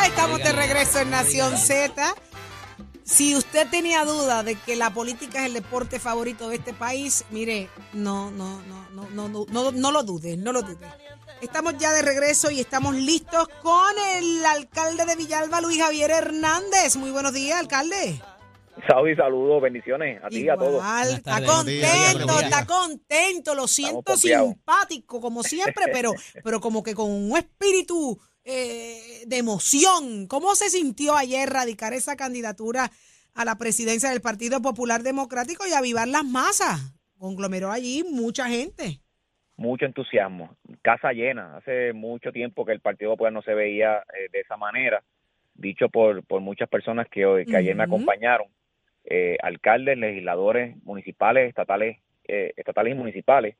Ya estamos de regreso en Nación Z. Si usted tenía duda de que la política es el deporte favorito de este país, mire, no, no, no, no, no, no, no, no lo dude, no lo dude. Estamos ya de regreso y estamos listos con el alcalde de Villalba, Luis Javier Hernández. Muy buenos días, alcalde. Saudi, saludos, bendiciones a ti y a todos. Está contento, está contento, lo siento simpático como siempre, pero, pero como que con un espíritu eh, de emoción. ¿Cómo se sintió ayer radicar esa candidatura a la presidencia del Partido Popular Democrático y avivar las masas? Conglomeró allí mucha gente. Mucho entusiasmo, casa llena. Hace mucho tiempo que el Partido Popular no se veía eh, de esa manera, dicho por, por muchas personas que, hoy, que ayer me acompañaron, eh, alcaldes, legisladores municipales, estatales, eh, estatales y municipales,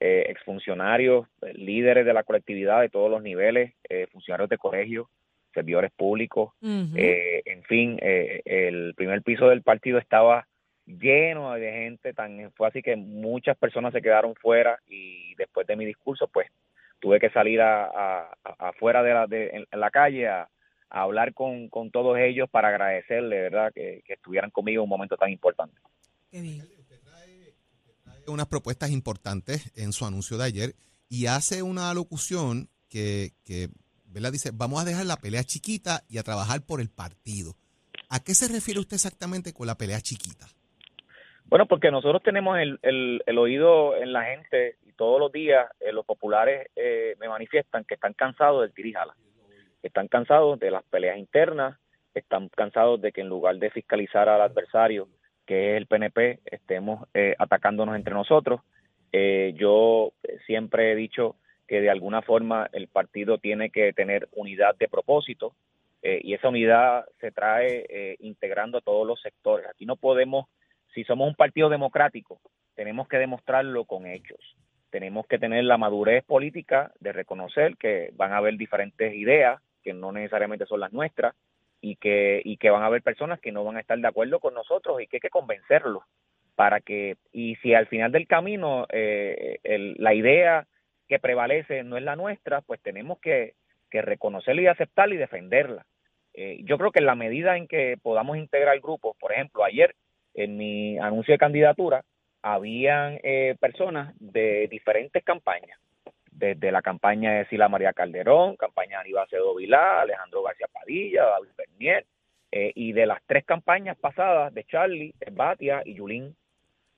eh, exfuncionarios, eh, líderes de la colectividad de todos los niveles, eh, funcionarios de colegios, servidores públicos. Eh, en fin, eh, el primer piso del partido estaba lleno de gente, tan fue así que muchas personas se quedaron fuera y después de mi discurso, pues tuve que salir a, a- a- afuera de la, de, en, en la calle a, a hablar con, con todos ellos para agradecerle, ¿verdad?, que, que estuvieran conmigo en un momento tan importante. Qué bien. Unas propuestas importantes en su anuncio de ayer y hace una alocución que, que ¿verdad? dice, vamos a dejar la pelea chiquita y a trabajar por el partido. ¿A qué se refiere usted exactamente con la pelea chiquita? Bueno, porque nosotros tenemos el, el, el oído en la gente y todos los días eh, los populares eh, me manifiestan que están cansados del tirijala, están cansados de las peleas internas, están cansados de que en lugar de fiscalizar al adversario, que es el PNP, estemos eh, atacándonos entre nosotros. Eh, yo siempre he dicho que de alguna forma el partido tiene que tener unidad de propósito eh, y esa unidad se trae eh, integrando a todos los sectores. Aquí no podemos si somos un partido democrático, tenemos que demostrarlo con hechos. Tenemos que tener la madurez política de reconocer que van a haber diferentes ideas que no necesariamente son las nuestras y que y que van a haber personas que no van a estar de acuerdo con nosotros y que hay que convencerlos para que y si al final del camino eh, el- la idea que prevalece no es la nuestra, pues tenemos que, que reconocerla y aceptarla y defenderla. Eh, yo creo que en la medida en que podamos integrar grupos, por ejemplo, ayer en mi anuncio de candidatura, habían eh, personas de diferentes campañas, desde la campaña de Sila María Calderón, campaña de Aníbal Acevedo Vilá, Alejandro García Padilla, David Eh, y de las tres campañas pasadas de Charlie, Batia y Yulín.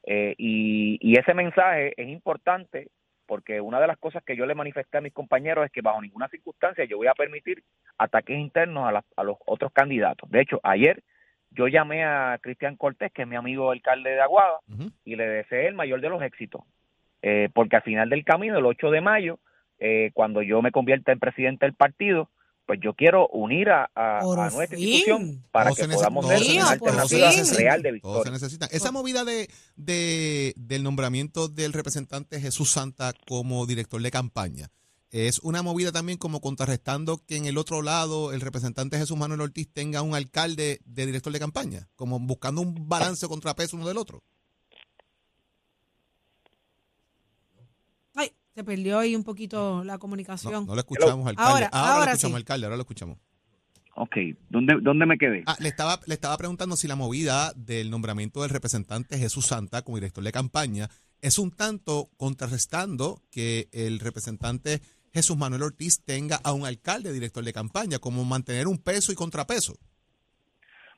Eh, y, y ese mensaje es importante porque una de las cosas que yo le manifesté a mis compañeros es que bajo ninguna circunstancia yo voy a permitir ataques internos a, la- a los otros candidatos. De hecho, ayer yo llamé a Cristian Cortés, que es mi amigo alcalde de Aguada, y le deseé el mayor de los éxitos. Eh, porque al final del camino, el 8 de mayo, eh, cuando yo me convierta en presidente del partido, pues yo quiero unir a, a- nuestra institución para que se podamos se Mío, una se alternativa real de se victoria. necesita. Esa movida de, de- del nombramiento del representante Jesús Santa como director de campaña es una movida también como contrarrestando que en el otro lado el representante Jesús Manuel Ortiz tenga un alcalde de director de campaña, como buscando un balance o contrapeso uno del otro. Ay, se perdió ahí un poquito la No, comunicación. no lo escuchamos, alcalde. Ahora, Ahora, ahora lo escuchamos, sí. alcalde, ahora lo escuchamos. Ok, ¿dónde, dónde me quedé? Ah, le estaba, le estaba preguntando si la movida del nombramiento del representante Jesús Santa como director de campaña es un tanto contrarrestando que el representante Jesús Manuel Ortiz tenga a un alcalde director de campaña, como mantener un peso y contrapeso.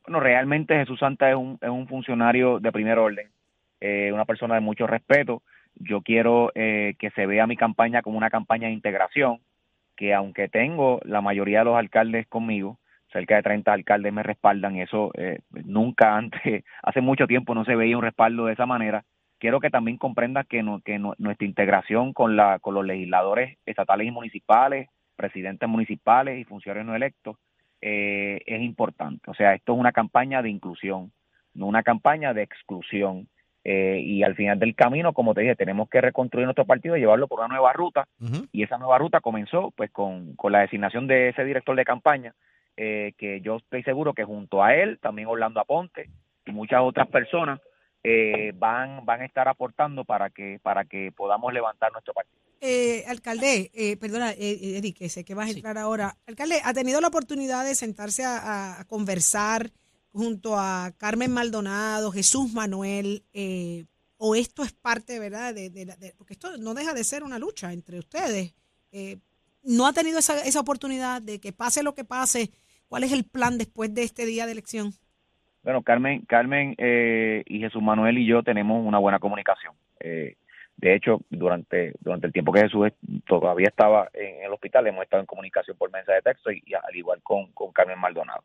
Bueno, realmente Jesús Santa es un, es un funcionario de primer orden, eh, una persona de mucho respeto. Yo quiero eh, que se vea mi campaña como una campaña de integración, que aunque tengo la mayoría de los alcaldes conmigo, cerca de 30 alcaldes me respaldan eso eh, nunca antes, hace mucho tiempo no se veía un respaldo de esa manera. Quiero que también comprendan que, no- que nuestra integración con, la, con los legisladores estatales y municipales, presidentes municipales y funcionarios no electos eh, es importante. O sea, esto es una campaña de inclusión, no una campaña de exclusión. Eh, y al final del camino, como te dije, tenemos que reconstruir nuestro partido y llevarlo por una nueva ruta. Y esa nueva ruta comenzó pues con, con la designación de ese director de campaña eh, que yo estoy seguro que junto a él también Orlando Aponte y muchas otras personas eh, van van a estar aportando para que para que podamos levantar nuestro partido. Eh, alcalde, eh, perdona, eh, Eddie, que sé que vas a entrar ahora. Alcalde, ¿ha tenido la oportunidad de sentarse a, conversar junto a Carmen Maldonado, Jesús Manuel, o esto es parte, ¿verdad? De, porque esto no deja de ser una lucha entre ustedes. ¿No ha tenido esa, esa oportunidad de que pase lo que pase? ¿Cuál es el plan después de este día de elección? Bueno, Carmen, Carmen y Jesús Manuel y yo tenemos una buena comunicación. Eh, de hecho, durante, durante el tiempo que Jesús todavía estaba en el hospital, hemos estado en comunicación por mensaje de texto y, al igual con, con Carmen Maldonado.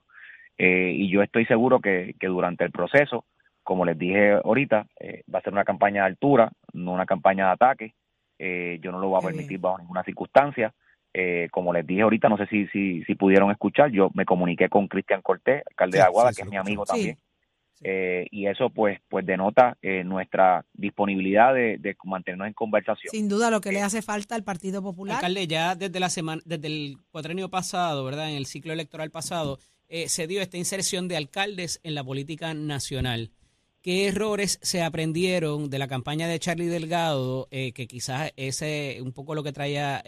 Eh, y yo estoy seguro que, que, durante el proceso, como les dije ahorita, eh, va a ser una campaña de altura, no una campaña de ataque. Eh, yo no lo voy a permitir bajo ninguna circunstancia. como les dije ahorita, no sé si, si, si pudieron escuchar, yo me comuniqué con Cristian Cortés, alcalde de Aguada, que es mi amigo también. Eh, y eso pues pues denota eh, nuestra disponibilidad de, mantenernos en conversación. Sin duda lo que le hace falta al Partido Popular. Alcalde, ya desde la semana, desde el cuatrenio pasado, ¿verdad? En el ciclo electoral pasado, eh, se dio esta inserción de alcaldes en la política nacional. ¿Qué errores se aprendieron de la campaña de Charlie Delgado, que quizás ese un poco lo que traía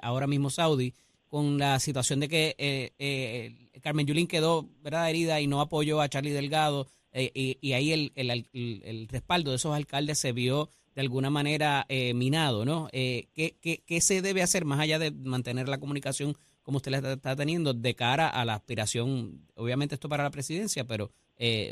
ahora mismo Saudi, con la situación de que Carmen Yulín quedó ¿verdad? herida y no apoyó a Charlie Delgado eh, y, ahí el, el, respaldo de esos alcaldes se vio de alguna manera eh, minado, ¿no? Eh, ¿qué, qué, se debe hacer más allá de mantener la comunicación como usted la está teniendo de cara a la aspiración, obviamente esto para la presidencia, pero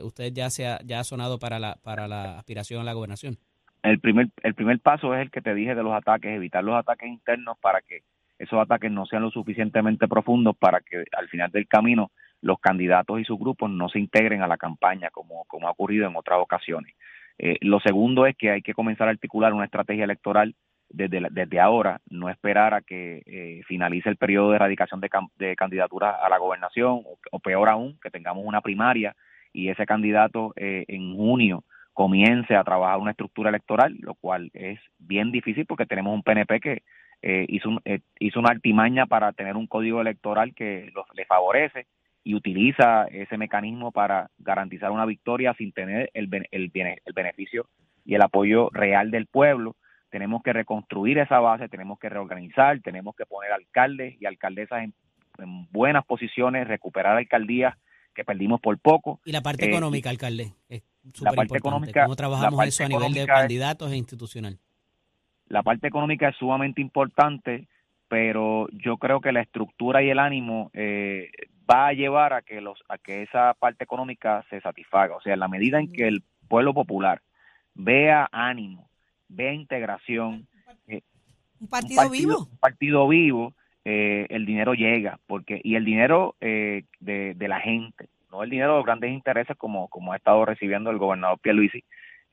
usted ya se ha, ya ha sonado para la, para la aspiración a la gobernación? El primer, el primer paso es el que te dije de los ataques, evitar los ataques internos para que esos ataques no sean lo suficientemente profundos para que al final del camino los candidatos y sus grupos no se integren a la campaña como, como ha ocurrido en otras ocasiones. Eh, lo segundo es que hay que comenzar a articular una estrategia electoral desde, desde ahora, no esperar a que eh, finalice el periodo de erradicación de, de candidaturas a la gobernación o, peor aún, que tengamos una primaria y ese candidato eh, en junio comience a trabajar una estructura electoral, lo cual es bien difícil porque tenemos un PNP que eh, hizo, eh, hizo una artimaña para tener un código electoral que le favorece y utiliza ese mecanismo para garantizar una victoria sin tener el, el, el beneficio y el apoyo real del pueblo. Tenemos que reconstruir esa base, tenemos que reorganizar, tenemos que poner alcaldes y alcaldesas en, buenas posiciones, recuperar alcaldías que perdimos por poco. Y la parte eh, económica, alcalde, es parte económica, ¿Cómo trabajamos eso a nivel de candidatos e institucional? La parte económica es sumamente importante, pero yo creo que la estructura y el ánimo eh, va a llevar a que los a que esa parte económica se satisfaga. O sea, en la medida en que el pueblo popular vea ánimo, vea integración, eh, un, partido vivo, un partido vivo, eh, el dinero llega, porque y el dinero de, de la gente, no el dinero de los grandes intereses como como ha estado recibiendo el gobernador Pierluisi,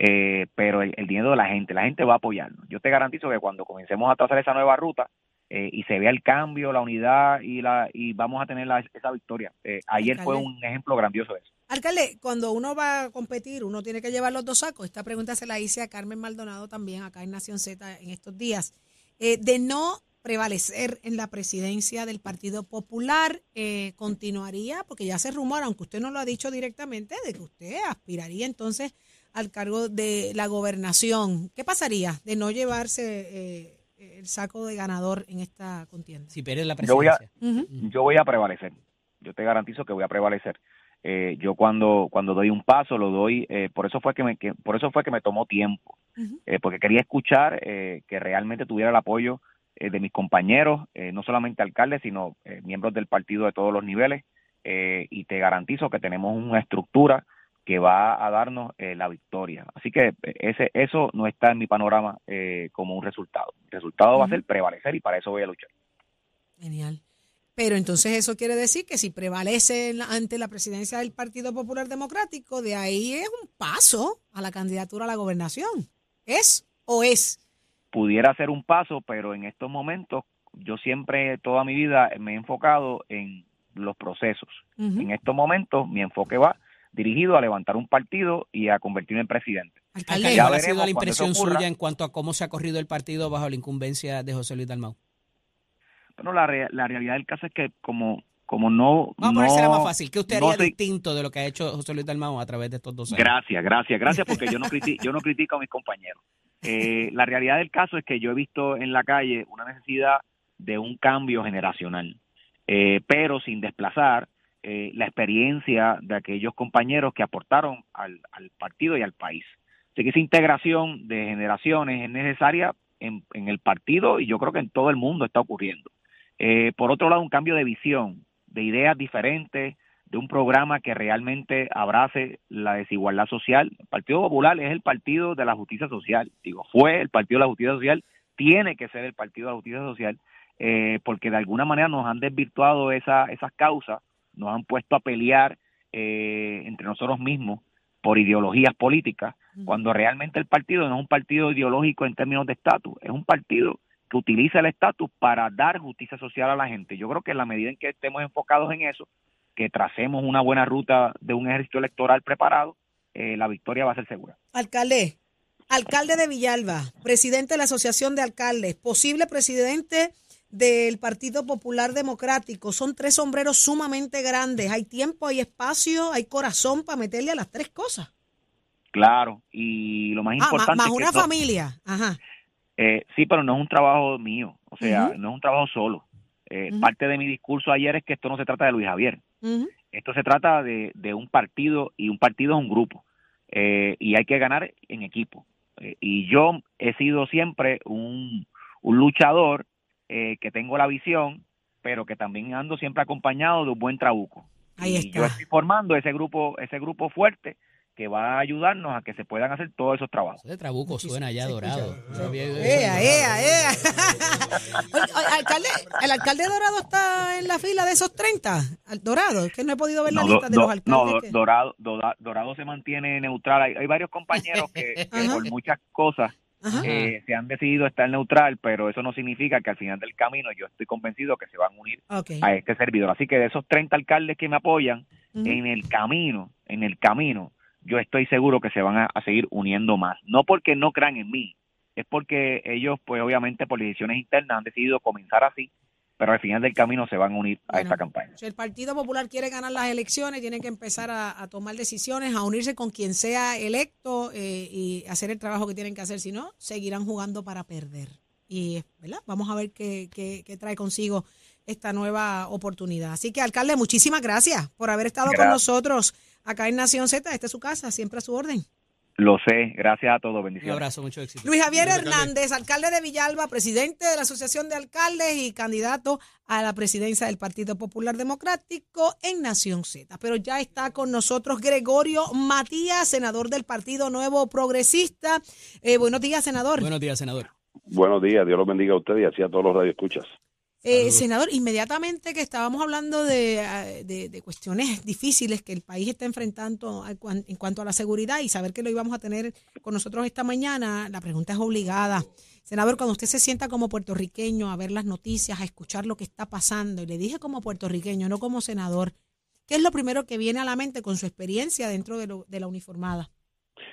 eh, pero el, dinero de la gente, la gente va a apoyarnos. Yo te garantizo que cuando comencemos a trazar esa nueva ruta eh, y se vea el cambio, la unidad y la y vamos a tener esa victoria. Eh, ayer fue un ejemplo grandioso de eso. Alcalde, cuando uno va a competir, uno tiene que llevar los dos sacos. Esta pregunta se la hice a Carmen Maldonado también acá en Nación Z en estos días. de no prevalecer en la presidencia del Partido Popular, continuaría, porque ya se rumora, aunque usted no lo ha dicho directamente, de que usted aspiraría entonces al cargo de la gobernación. ¿Qué pasaría de no llevarse eh, el saco de ganador en esta contienda? Si pierdes la presidencia. Yo voy a, prevalecer. Yo te garantizo que voy a prevalecer. Eh, yo cuando cuando doy un paso lo doy eh, por eso fue que me por eso fue que me tomó tiempo porque quería escuchar que realmente tuviera el apoyo de mis compañeros no solamente alcaldes sino miembros del partido de todos los niveles y te garantizo que tenemos una estructura que va a darnos eh, la victoria. Así que eh, ese eso no está en mi panorama eh, como un resultado. El resultado va a ser prevalecer y para eso voy a luchar. Genial. Pero entonces eso quiere decir que si prevalece ante la presidencia del Partido Popular Democrático, de ahí es un paso a la candidatura a la gobernación. ¿Es o es? Pudiera ser un paso, pero en estos momentos yo siempre, toda mi vida, me he enfocado en los procesos. En estos momentos mi enfoque va dirigido a levantar un partido y a convertirme en presidente. Alcalde, ¿cuál ha sido la impresión suya en cuanto a cómo se ha corrido el partido bajo la incumbencia de José Luis Dalmau? Bueno, la, la realidad del caso es que como como no... Vamos a ponérsela más fácil. ¿Qué usted haría distinto de lo que ha hecho José Luis Dalmau a través de estos dos años? Gracias, gracias, gracias, porque yo no, critico, yo no critico a mis compañeros. Eh, la realidad del caso es que yo he visto en la calle una necesidad de un cambio generacional, eh, pero sin desplazar eh, la experiencia de aquellos compañeros que aportaron al, partido y al país. Así que esa integración de generaciones es necesaria en, el partido y yo creo que en todo el mundo está ocurriendo. Por otro lado, un cambio de visión, de ideas diferentes, de un programa que realmente abrace la desigualdad social. El Partido Popular es el partido de la justicia social, digo, fue el partido de la justicia social, tiene que ser el partido de la justicia social, eh, porque de alguna manera nos han desvirtuado esa, esas causas, nos han puesto a pelear eh, entre nosotros mismos por ideologías políticas, cuando realmente el partido no es un partido ideológico en términos de estatus, es un partido que utiliza el estatus para dar justicia social a la gente. Yo creo que en la medida en que estemos enfocados en eso, que tracemos una buena ruta de un ejército electoral preparado, eh, la victoria va a ser segura. Alcalde, alcalde de Villalba, presidente de la Asociación de Alcaldes, posible presidente del Partido Popular Democrático. Son tres sombreros sumamente grandes. Hay tiempo, hay espacio, hay corazón para meterle a las tres cosas. Claro, y lo más ah, importante. Más, una familia. Ajá. Eh, sí, pero no es un trabajo mío, o sea, no es un trabajo solo. Eh, parte de mi discurso ayer es que esto no se trata de Luis Javier. Esto se trata de, un partido y un partido es un grupo. Eh, y hay que ganar en equipo. Eh, y yo he sido siempre un, luchador que tengo la visión, pero que también ando siempre acompañado de un buen trabuco. y yo estoy formando ese grupo, ese grupo fuerte que va a ayudarnos a que se puedan hacer todos esos trabajos. De Trabuco suena ya dorado. ¡Ea, ea, ea! alcalde, ¿El alcalde Dorado está en la fila de esos 30? ¿Dorado? Es que no he podido ver la lista de los alcaldes. No, dorado, dorado, se mantiene neutral. Hay, varios compañeros que, por muchas cosas eh, se han decidido estar neutral, pero eso no significa que al final del camino yo estoy convencido que se van a unir a este servidor. Así que de esos 30 alcaldes que me apoyan, en el camino, en el camino, yo estoy seguro que se van a, seguir uniendo más. No porque no crean en mí, es porque ellos, pues obviamente por decisiones internas han decidido comenzar así, pero al final del camino se van a unir a esta campaña. Si el Partido Popular quiere ganar las elecciones, tiene que empezar a, tomar decisiones, a unirse con quien sea electo eh, y hacer el trabajo que tienen que hacer. Si no, seguirán jugando para perder. Y ¿verdad? vamos a ver qué, qué, qué trae consigo esta nueva oportunidad. Así que, alcalde, muchísimas gracias por haber estado con nosotros acá en Nación Z. Esta es su casa, siempre a su orden. Lo sé, gracias a todos, bendiciones. Un abrazo, mucho éxito. Luis Javier Hernández, alcalde de Villalba, presidente de la Asociación de Alcaldes y candidato a la presidencia del Partido Popular Democrático en Nación Z. Pero ya está con nosotros Gregorio Matías, senador del Partido Nuevo Progresista. Eh, buenos días, senador. Buenos días, senador. Buenos días, Dios los bendiga a usted y así a todos los radioescuchas. Eh, senador, inmediatamente que estábamos hablando de, cuestiones difíciles que el país está enfrentando en cuanto a la seguridad y saber que lo íbamos a tener con nosotros esta mañana, la pregunta es obligada. Senador, cuando usted se sienta como puertorriqueño a ver las noticias, a escuchar lo que está pasando, y le dije como puertorriqueño, no como senador, ¿qué es lo primero que viene a la mente con su experiencia dentro de, de la uniformada?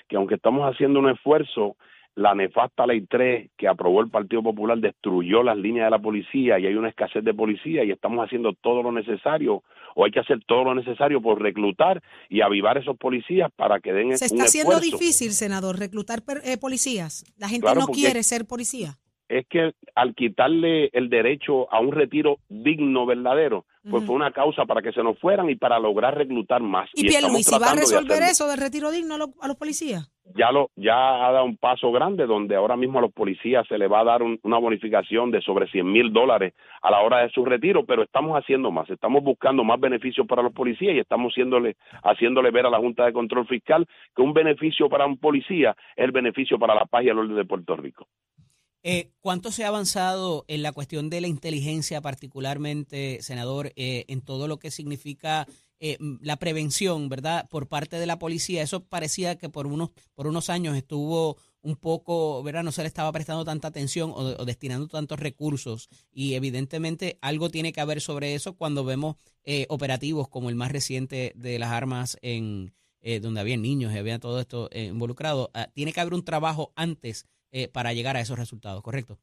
Que aunque estamos haciendo un esfuerzo, la nefasta ley 3 que aprobó el Partido Popular destruyó las líneas de la policía y hay una escasez de policía y estamos haciendo todo lo necesario o hay que hacer todo lo necesario por reclutar y avivar esos policías para que den Se está haciendo difícil, senador, reclutar eh, policías. La gente no quiere ser policía. Es que al quitarle el derecho a un retiro digno, verdadero, pues fue una causa para que se nos fueran y para lograr reclutar más. ¿Y, y Luis, va a resolver eso del retiro digno a, los policías? Ya, lo, ya ha dado un paso grande donde ahora mismo a los policías se le va a dar una bonificación de sobre 100 mil dólares a la hora de su retiro, pero estamos haciendo más, estamos buscando más beneficios para los policías y estamos haciéndole, haciéndole ver a la Junta de Control Fiscal que un beneficio para un policía es el beneficio para la paz y el orden de Puerto Rico. Eh, ¿Cuánto se ha avanzado en la cuestión de la inteligencia, particularmente, senador, eh, en todo lo que significa eh, la prevención, verdad, por parte de la policía? Eso parecía que por unos, por unos años estuvo un poco, ¿verdad? No se le estaba prestando tanta atención o, destinando tantos recursos y evidentemente algo tiene que haber sobre eso cuando vemos operativos como el más reciente de las armas en donde había niños y había todo esto involucrado. Ah, tiene que haber un trabajo antes eh, para llegar a esos resultados, ¿correcto?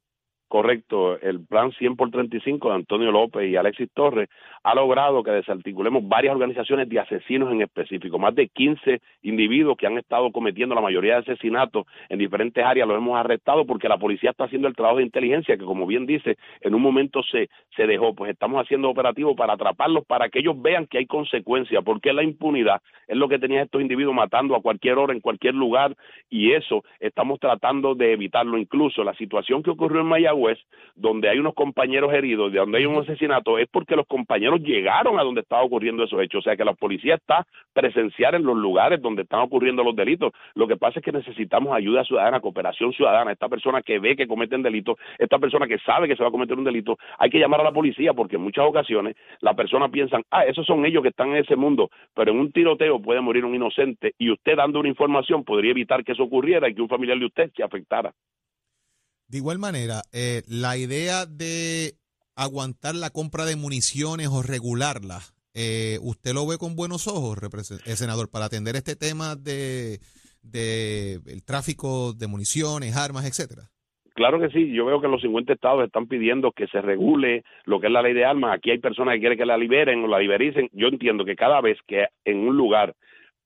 Correcto, el plan 100 por 35 de Antonio López y Alexis Torres ha logrado que desarticulemos varias organizaciones de asesinos en específico, más de 15 individuos que han estado cometiendo la mayoría de asesinatos en diferentes áreas, los hemos arrestado porque la policía está haciendo el trabajo de inteligencia que como bien dice, en un momento se, se dejó, pues estamos haciendo operativos para atraparlos, para que ellos vean que hay consecuencias, porque la impunidad es lo que tenían estos individuos matando a cualquier hora, en cualquier lugar, y eso estamos tratando de evitarlo. Incluso la situación que ocurrió en Mayagüez, donde hay unos compañeros heridos, de donde hay un asesinato, es porque los compañeros llegaron a donde estaba ocurriendo esos hechos. O sea que la policía está presencial en los lugares donde están ocurriendo los delitos. Lo que pasa es que necesitamos ayuda ciudadana, cooperación ciudadana. Esta persona que ve que cometen delitos, esta persona que sabe que se va a cometer un delito, hay que llamar a la policía porque en muchas ocasiones la persona piensan, ah, esos son ellos que están en ese mundo, pero en un tiroteo puede morir un inocente y usted dando una información podría evitar que eso ocurriera y que un familiar de usted se afectara. De igual manera, eh, la idea de aguantar la compra de municiones o regularla, eh, ¿usted lo ve con buenos ojos, eh, senador, para atender este tema de, de el tráfico de municiones, armas, etcétera? Claro que sí, yo veo que los 50 estados están pidiendo que se regule lo que es la ley de armas. Aquí hay personas que quieren que la liberen o la libericen. Yo entiendo que cada vez que en un lugar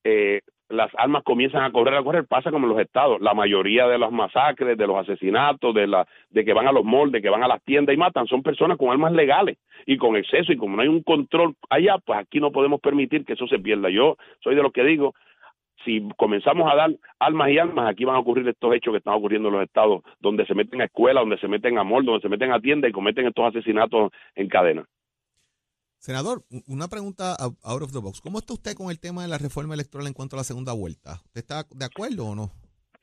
eh, las armas comienzan a correr, a correr, pasa como en los estados. La mayoría de las masacres, de los asesinatos, de, la, de que van a los moldes, que van a las tiendas y matan, son personas con armas legales y con exceso. Y como no hay un control allá, pues aquí no podemos permitir que eso se pierda. Yo soy de los que digo, si comenzamos a dar armas y armas, aquí van a ocurrir estos hechos que están ocurriendo en los estados, donde se meten a escuelas, donde se meten a moldes, donde se meten a tiendas y cometen estos asesinatos en cadena. Senador, una pregunta out of the box. ¿Cómo está usted con el tema de la reforma electoral en cuanto a la segunda vuelta? ¿Usted está de acuerdo o no?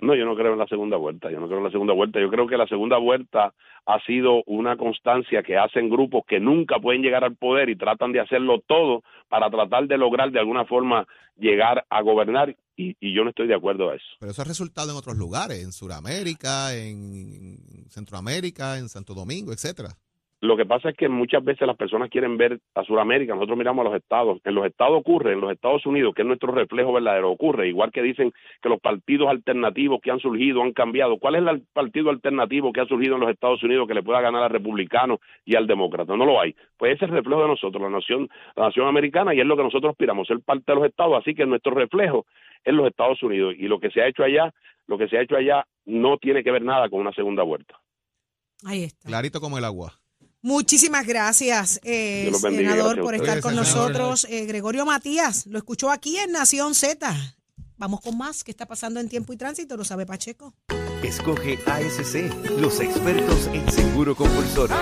No, yo no creo en la segunda vuelta, yo no creo en la segunda vuelta. Yo creo que la segunda vuelta ha sido una constancia que hacen grupos que nunca pueden llegar al poder y tratan de hacerlo todo para tratar de lograr de alguna forma llegar a gobernar y, y yo no estoy de acuerdo a eso. Pero eso ha resultado en otros lugares, en Sudamérica, en Centroamérica, en Santo Domingo, etcétera. Lo que pasa es que muchas veces las personas quieren ver a Sudamérica, nosotros miramos a los estados. En los estados ocurre, en los Estados Unidos, que es nuestro reflejo verdadero, ocurre. Igual que dicen que los partidos alternativos que han surgido han cambiado. ¿Cuál es el partido alternativo que ha surgido en los Estados Unidos que le pueda ganar al republicano y al demócrata? No lo hay. Pues ese es el reflejo de nosotros, la nación, la nación americana, y es lo que nosotros aspiramos, ser parte de los estados. Así que nuestro reflejo es los Estados Unidos. Y lo que se ha hecho allá, lo que se ha hecho allá no tiene que ver nada con una segunda vuelta. Ahí está. Clarito como el agua. Muchísimas gracias, eh, senador, por estar con nosotros. Eh, Gregorio Matías, lo escuchó aquí en Nación Z. Vamos con más. ¿Qué está pasando en tiempo y tránsito? Lo sabe Pacheco. Escoge ASC, los expertos en seguro compulsorio.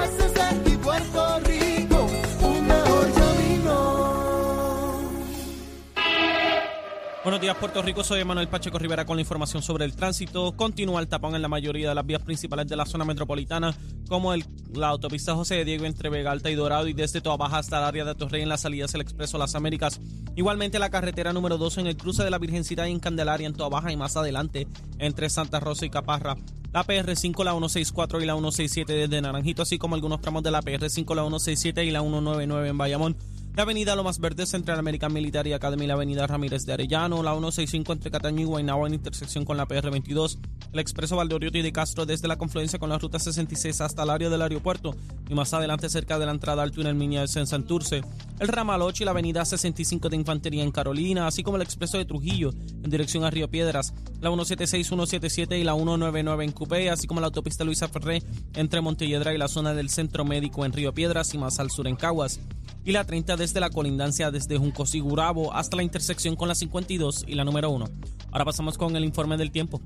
Buenos días, Puerto Rico. Soy Manuel Pacheco Rivera con la información sobre el tránsito. Continúa el tapón en la mayoría de las vías principales de la zona metropolitana, como el, la autopista José de Diego entre Vega Alta y Dorado y desde Toa Baja hasta el área de Torrey en las salidas del Expreso Las Américas. Igualmente la carretera número 2 en el cruce de la Virgencita y en Candelaria en Toa Baja y más adelante entre Santa Rosa y Caparra. La PR5, la 164 y la 167 desde Naranjito, así como algunos tramos de la PR5, la 167 y la 199 en Bayamón la avenida Lomas Verdes Central American Military Academy, la avenida Ramírez de Arellano, la 165 entre Cataño y Guaynabo en intersección con la PR22, el expreso Valdoriotti de Castro desde la confluencia con la ruta 66 hasta el área del aeropuerto y más adelante cerca de la entrada al túnel Miñez en Santurce, el ramal 8 y la avenida 65 de Infantería en Carolina, así como el expreso de Trujillo en dirección a Río Piedras, la 176, 177 y la 199 en Cupé, así como la autopista Luisa Ferré entre Montelledra y la zona del Centro Médico en Río Piedras y más al sur en Caguas y la 30 desde la colindancia desde Junco Sigurabo hasta la intersección con la 52 y la número 1. Ahora pasamos con el informe del tiempo.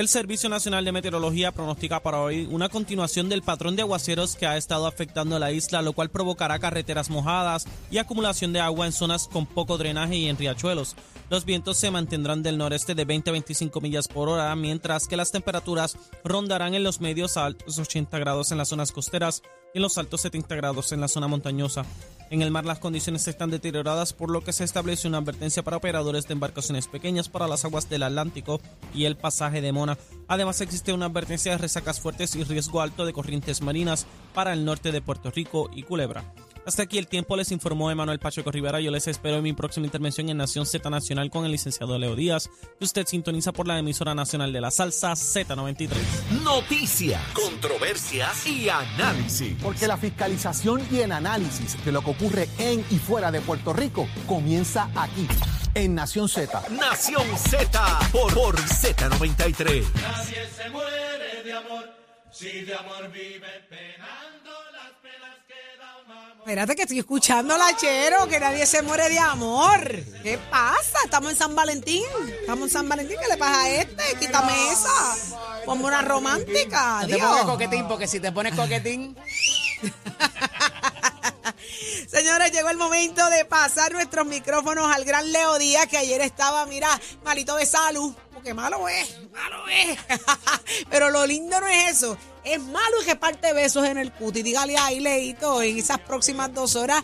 El Servicio Nacional de Meteorología pronostica para hoy una continuación del patrón de aguaceros que ha estado afectando a la isla, lo cual provocará carreteras mojadas y acumulación de agua en zonas con poco drenaje y en riachuelos. Los vientos se mantendrán del noreste de 20 a 25 millas por hora, mientras que las temperaturas rondarán en los medios a altos 80 grados en las zonas costeras y en los altos 70 grados en la zona montañosa. En el mar las condiciones están deterioradas por lo que se establece una advertencia para operadores de embarcaciones pequeñas para las aguas del Atlántico y el pasaje de Mona. Además existe una advertencia de resacas fuertes y riesgo alto de corrientes marinas para el norte de Puerto Rico y Culebra. Hasta aquí el tiempo les informó Emanuel Pacheco Rivera. Yo les espero en mi próxima intervención en Nación Z Nacional con el licenciado Leo Díaz, que usted sintoniza por la emisora nacional de la salsa Z93. Noticias, controversias y análisis. Porque la fiscalización y el análisis de lo que ocurre en y fuera de Puerto Rico comienza aquí, en Nación Z. Nación Z por, por Z93. Nadie se muere de amor, si de amor vive penando las penas Espérate que estoy escuchando la chero, que nadie se muere de amor. ¿Qué pasa? Estamos en San Valentín. Estamos en San Valentín. ¿Qué le pasa a este? Quítame esa. Ponme una romántica. No te pongas coquetín, porque si te pones coquetín, Señores, llegó el momento de pasar nuestros micrófonos al gran Leo Díaz, que ayer estaba, mira, malito de salud, porque malo es, malo es. Pero lo lindo no es eso, es malo que parte besos en el cuti. Dígale ahí, Leito, en esas próximas dos horas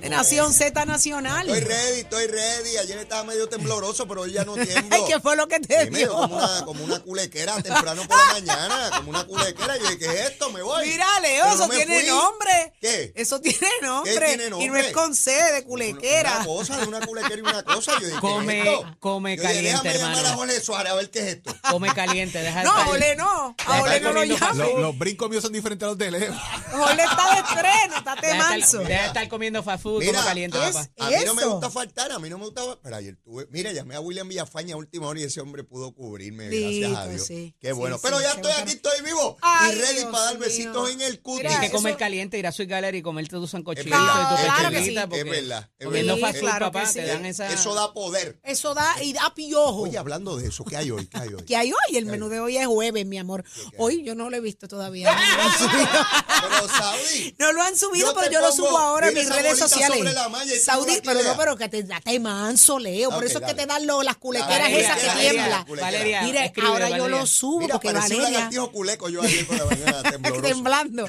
de Nación Z Nacional. Estoy ready, estoy ready. Ayer estaba medio tembloroso, pero hoy ya no tiemblo. Ay, ¿qué fue lo que te dio como una, como una culequera temprano por la mañana, como una culequera. Yo dije, ¿qué es esto? Me voy. Mira, Leo, Pero eso tiene fui. nombre. ¿Qué? Eso tiene nombre. tiene Y no es con C de Una culequera. cosa, de una culequera y una cosa. Yo dije, ¿qué Come- es esto? come Yo dije, caliente, déjame llamar hermano. a Jorge Suárez a ver qué es esto. come caliente, deja de No, Ole no. A Ole no lo llame. Los, los brincos míos son diferentes a los de Leo. Ole está de estreno, está de manso. estar, deja de estar comiendo fast food, Mira, come caliente, a, papá. a mí no me gusta faltar, a mí no me gusta. Pero ayer tuve. Mira, llamé a William Villafaña a última hora y ese hombre pudo cubrirme, gracias a Dios. sí. Qué bueno. sí, pero ya estoy aquí, estoy vivo. Ay, y ready Dios para dar mío. besitos en el cutis. Hay que comer eso- caliente, ir a Sweet Gallery y comerte tu sancochito y tu claro que sí. Es verdad, es Comiendo verdad. fast food, papá, sí. te dan esa... Eso da poder. Eso da y da piojo. Oye, hablando de eso, ¿qué hay hoy? ¿Qué hay hoy? ¿Qué hay hoy? El menú de hoy es jueves, mi amor. Hoy yo no lo he visto todavía. No lo han subido, Pero, Saudi. No lo han subido, Yo pero te yo lo subo ahora en mis redes sociales. la Saudi, pero no, pero que te date manso, Leo. Por eso es que te dan lo- las culequeras Dale, esas que Valeria, tiemblan. Valeria, Valeria, Mire, escribe, ahora yo Valeria. lo subo Mira, porque un Valeria. lagartijo culeco yo ayer por la mañana temblando.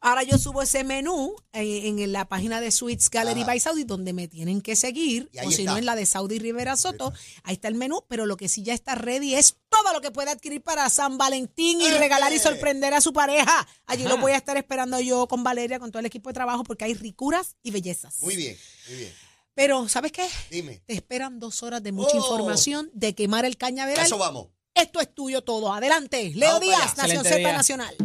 Ahora yo subo ese menú en, en la página de Sweets Gallery Ajá. by Saudi, donde me tienen que seguir, o si no en la de Saudi Rivera Soto. Ahí está el menú, pero lo que sí ya está ready es todo lo que puede adquirir para San Valentín y regalar y sorprender a su pareja. Allí Ajá. lo voy a estar esperando yo con Valeria, con todo el equipo de trabajo, porque hay ricuras y bellezas. Muy bien, muy bien. Pero, ¿sabes qué? Dime. Te esperan dos horas de mucha Oh. información, de quemar el cañaveral. eso vamos. Esto es tuyo todo. Adelante. Leo Vamos Díaz. Nación día. Nacional.